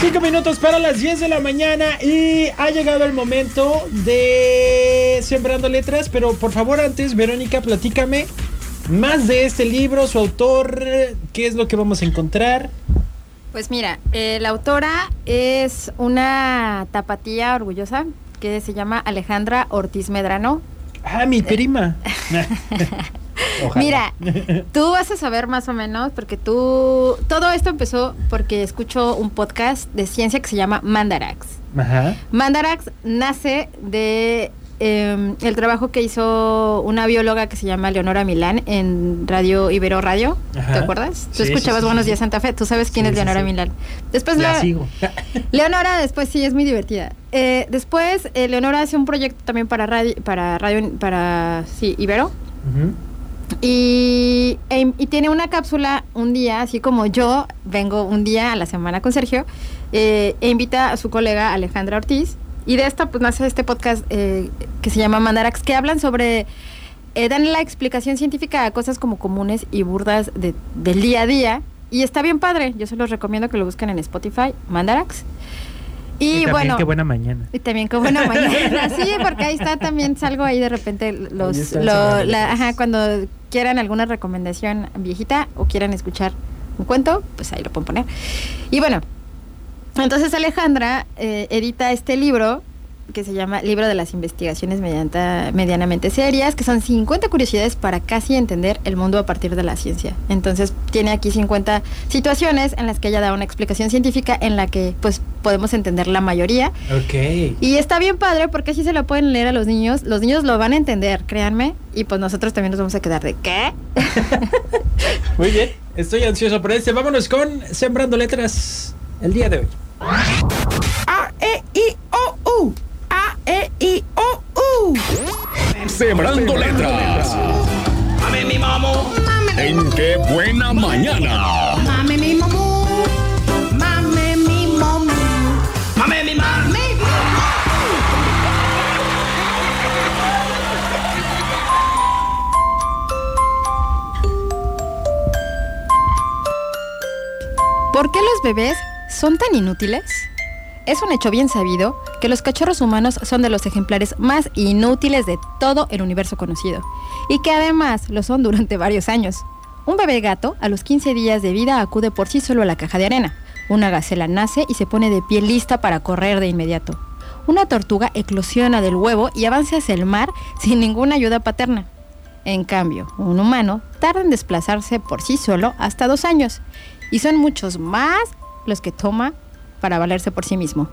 Cinco minutos para las 10 de la mañana y ha llegado el momento de Sembrando Letras, pero por favor antes, Verónica, platícame más de este libro, su autor, qué es lo que vamos a encontrar. Pues mira, eh, la autora es una tapatía orgullosa que se llama Alejandra Ortiz Medrano. Ah, mi prima. Mira, tú vas a saber más o menos, porque tú. Todo esto empezó porque escucho un podcast de ciencia que se llama Mandarax. Ajá. Mandarax nace de em, el trabajo que hizo una bióloga que se llama Leonora Milán en Radio Ibero Radio. Ajá. ¿Te acuerdas? Tú sí, escuchabas sí, Buenos sí. Días Santa Fe. Tú sabes quién es Leonora. Milán. Después La la- sigo. Leonora después sí es muy divertida. Eh, después eh, Leonora hace un proyecto también para radio, para radio, para sí Ibero. Y, e- y tiene una cápsula un día, así como yo vengo un día a la semana con Sergio, eh, e invita a su colega Alejandra Ortiz. Y de esta, pues nace este podcast eh, que se llama Mandarax, que hablan sobre, eh, dan la explicación científica a cosas como comunes y burdas de- del día a día. Y está bien padre, yo se los recomiendo que lo busquen en Spotify, Mandarax. Y, también bueno, qué buena mañana. y también qué buena mañana. Sí, porque ahí está también salgo ahí de repente los lo- la- ajá, cuando quieran alguna recomendación viejita o quieran escuchar un cuento, pues ahí lo pueden poner. Y bueno, entonces Alejandra eh, edita este libro que se llama Libro de las Investigaciones Medianamente Serias, que son 50 curiosidades para casi entender el mundo a partir de la ciencia. Entonces tiene aquí 50 situaciones en las que ella da una explicación científica en la que pues podemos entender la mayoría Ok. y está bien padre porque así se lo pueden leer a los niños. Los niños lo van a entender, créanme. Y pues nosotros también nos vamos a quedar de ¿qué? Muy bien, estoy ansioso por este. Vámonos con Sembrando Letras el día de hoy. A, E, I, O, U. A, E, I, O, U. Sembrando letras. Mame mi mamó. En qué buena mañana. Mame mi mamó. Mame mi mamó. Mame mi mame. ¿Por qué los bebés son tan inútiles? Es un hecho bien sabido que los cachorros humanos son de los ejemplares más inútiles de todo el universo conocido y que además lo son durante varios años. Un bebé gato a los 15 días de vida acude por sí solo a la caja de arena. Una gacela nace y se pone de pie lista para correr de inmediato. Una tortuga eclosiona del huevo y avanza hacia el mar sin ninguna ayuda paterna. En cambio, un humano tarda en desplazarse por sí solo hasta dos años y son muchos más los que toma para valerse por sí mismo.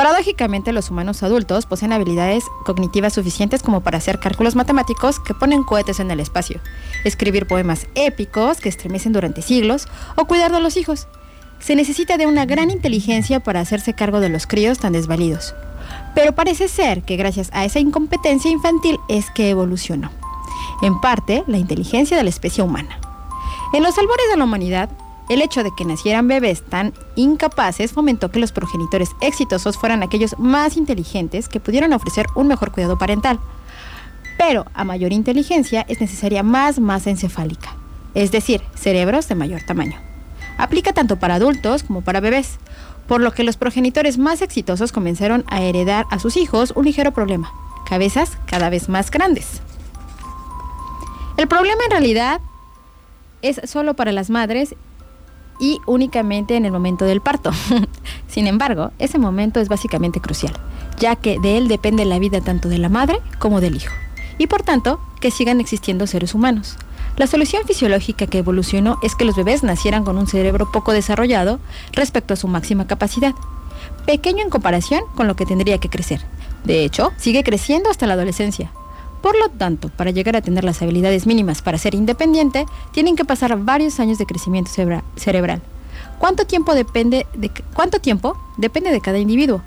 Paradójicamente, los humanos adultos poseen habilidades cognitivas suficientes como para hacer cálculos matemáticos que ponen cohetes en el espacio, escribir poemas épicos que estremecen durante siglos o cuidar de los hijos. Se necesita de una gran inteligencia para hacerse cargo de los críos tan desvalidos. Pero parece ser que gracias a esa incompetencia infantil es que evolucionó. En parte, la inteligencia de la especie humana. En los albores de la humanidad, el hecho de que nacieran bebés tan incapaces fomentó que los progenitores exitosos fueran aquellos más inteligentes que pudieran ofrecer un mejor cuidado parental. Pero a mayor inteligencia es necesaria más masa encefálica, es decir, cerebros de mayor tamaño. Aplica tanto para adultos como para bebés, por lo que los progenitores más exitosos comenzaron a heredar a sus hijos un ligero problema, cabezas cada vez más grandes. El problema en realidad es solo para las madres y únicamente en el momento del parto. Sin embargo, ese momento es básicamente crucial, ya que de él depende la vida tanto de la madre como del hijo, y por tanto que sigan existiendo seres humanos. La solución fisiológica que evolucionó es que los bebés nacieran con un cerebro poco desarrollado respecto a su máxima capacidad, pequeño en comparación con lo que tendría que crecer. De hecho, sigue creciendo hasta la adolescencia. Por lo tanto, para llegar a tener las habilidades mínimas para ser independiente, tienen que pasar varios años de crecimiento cerebra- cerebral. ¿Cuánto tiempo depende de cuánto tiempo depende de cada individuo?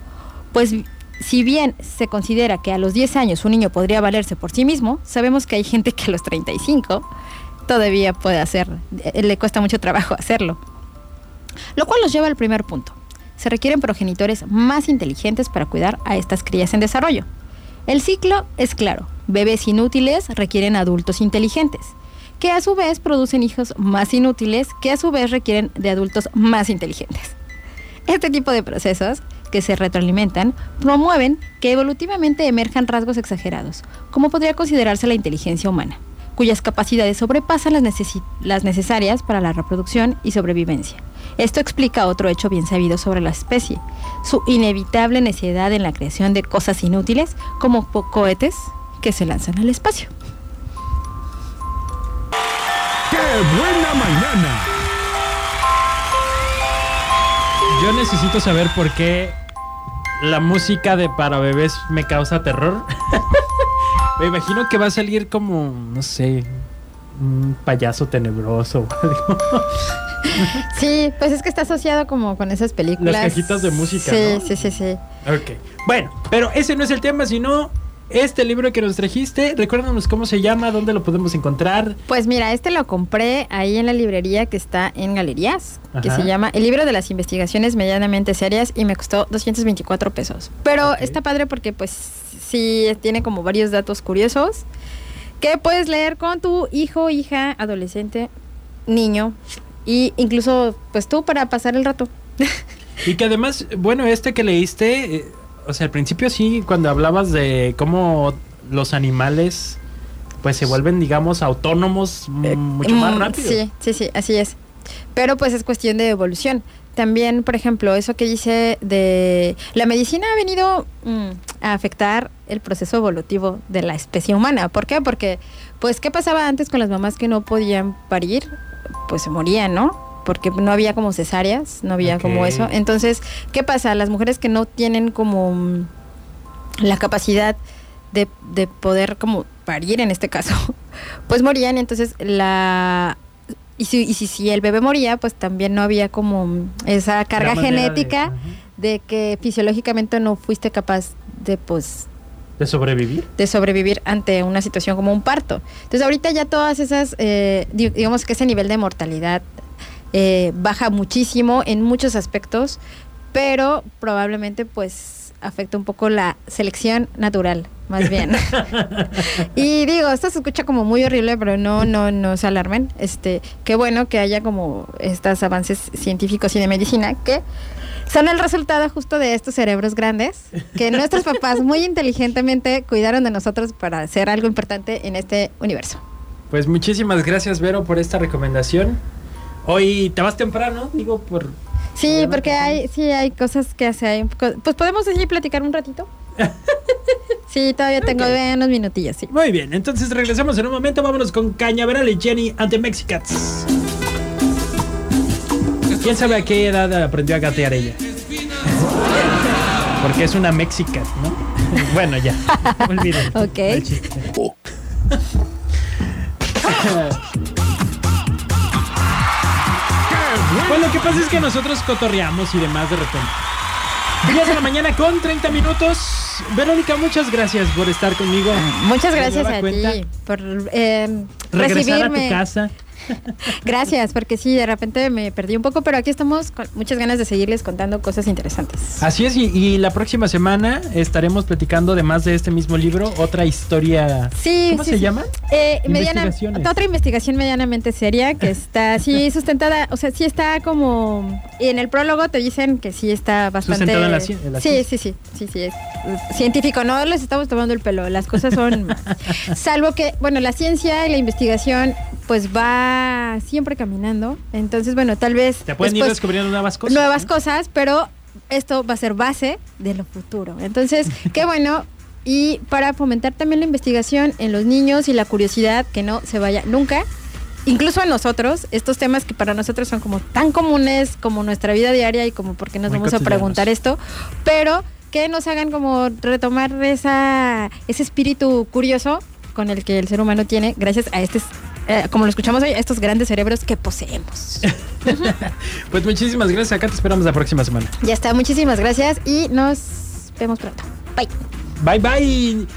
Pues si bien se considera que a los 10 años un niño podría valerse por sí mismo, sabemos que hay gente que a los 35 todavía puede hacer, eh, le cuesta mucho trabajo hacerlo. Lo cual nos lleva al primer punto. Se requieren progenitores más inteligentes para cuidar a estas crías en desarrollo. El ciclo es claro. Bebés inútiles requieren adultos inteligentes, que a su vez producen hijos más inútiles, que a su vez requieren de adultos más inteligentes. Este tipo de procesos, que se retroalimentan, promueven que evolutivamente emerjan rasgos exagerados, como podría considerarse la inteligencia humana, cuyas capacidades sobrepasan las, las necesarias para la reproducción y sobrevivencia. Esto explica otro hecho bien sabido sobre la especie, su inevitable necesidad en la creación de cosas inútiles como cohetes que se lanzan al espacio. ¡Qué buena mañana! Yo necesito saber por qué la música de para bebés me causa terror. me imagino que va a salir como, no sé, un payaso tenebroso o algo. Sí, pues es que está asociado como con esas películas. Las cajitas de música, Sí, ¿no? sí, sí, sí. Ok. Bueno, pero ese no es el tema, sino este libro que nos trajiste. Recuérdanos cómo se llama, dónde lo podemos encontrar. Pues mira, este lo compré ahí en la librería que está en Galerías, que se llama El libro de las investigaciones medianamente serias y me costó 224 pesos. Pero está padre porque pues sí tiene como varios datos curiosos que puedes leer con tu hijo, hija, adolescente, niño y incluso pues tú para pasar el rato. Y que además, bueno, este que leíste, eh, o sea, al principio sí, cuando hablabas de cómo los animales pues se vuelven, digamos, autónomos mm, mucho más Mm, rápido. Sí, sí, sí, así es. Pero pues es cuestión de evolución. También, por ejemplo, eso que dice de la medicina ha venido mm, a afectar el proceso evolutivo de la especie humana. ¿Por qué? Porque, pues, ¿qué pasaba antes con las mamás que no podían parir? Pues se morían, ¿no? Porque no había como cesáreas, no había como eso. Entonces, ¿qué pasa? Las mujeres que no tienen como mm, la capacidad de, de poder como parir en este caso, pues morían, entonces la... Y si, y si, si el bebé moría, pues también no había como esa carga de- genética ajá. de, que fisiológicamente no fuiste capaz de pues de sobrevivir. de sobrevivir ante una situación como un parto. Entonces ahorita ya todas esas, eh, di- digamos que ese nivel de mortalidad eh, baja muchísimo en muchos aspectos, pero probablemente pues afecta un poco la selección natural, más bien. y digo, esto se escucha como muy horrible, pero no, no, no se alarmen. Este, qué bueno que haya como estos avances científicos y de medicina que son el resultado justo de estos cerebros grandes que nuestros papás muy inteligentemente cuidaron de nosotros para hacer algo importante en este universo. Pues muchísimas gracias, Vero, por esta recomendación. Hoy te vas temprano, digo, por... Sí, porque hay, sí hay cosas que hacer. hay un poco- Pues podemos así platicar un ratito. Sí, todavía tengo Ok. eh, unos minutillos, sí. Muy bien, entonces regresamos en un momento. Vámonos con Cañaveral y Jenny ante Mexicats. ¿Quién sabe a qué edad aprendió a gatear ella? Porque es una Mexicat, ¿no? bueno, ya. Olviden. Ok. Bueno, lo que pasa es que nosotros cotorreamos y demás de repente. 10 de la mañana con 30 minutos. Verónica, muchas gracias por estar conmigo. Muchas gracias a cuenta. ti por eh, Regresar a tu recibirme. casa. Gracias, porque sí, de repente me perdí un poco, pero aquí estamos con muchas ganas de seguirles contando cosas interesantes. Así es, y, y la próxima semana estaremos platicando, además de este mismo libro, otra historia. Sí, ¿Cómo sí, se sí. llama? Eh, mediana- otra investigación medianamente seria que está sí sustentada, o sea, sí está como en el prólogo te dicen que sí está bastante Sustentada en la en la Sí, sí, sí, sí, sí, es científico, no les estamos tomando el pelo, las cosas son salvo que bueno, la ciencia y la investigación pues va siempre caminando, entonces bueno, tal vez Te pueden ir descubriendo nuevas cosas. nuevas cosas, pero esto va a ser base de lo futuro. Entonces, qué bueno. Y para fomentar también la investigación en los niños y la curiosidad que no se vaya nunca, incluso a nosotros, estos temas que para nosotros son como tan comunes como nuestra vida diaria y como por qué nos Muy vamos a preguntar esto, pero que nos hagan como retomar esa, ese espíritu curioso con el que el ser humano tiene gracias a estos, eh, como lo escuchamos hoy, estos grandes cerebros que poseemos. Pues muchísimas gracias. Acá te esperamos la próxima semana. Ya está, muchísimas gracias y nos vemos pronto. Bye. Bye bye.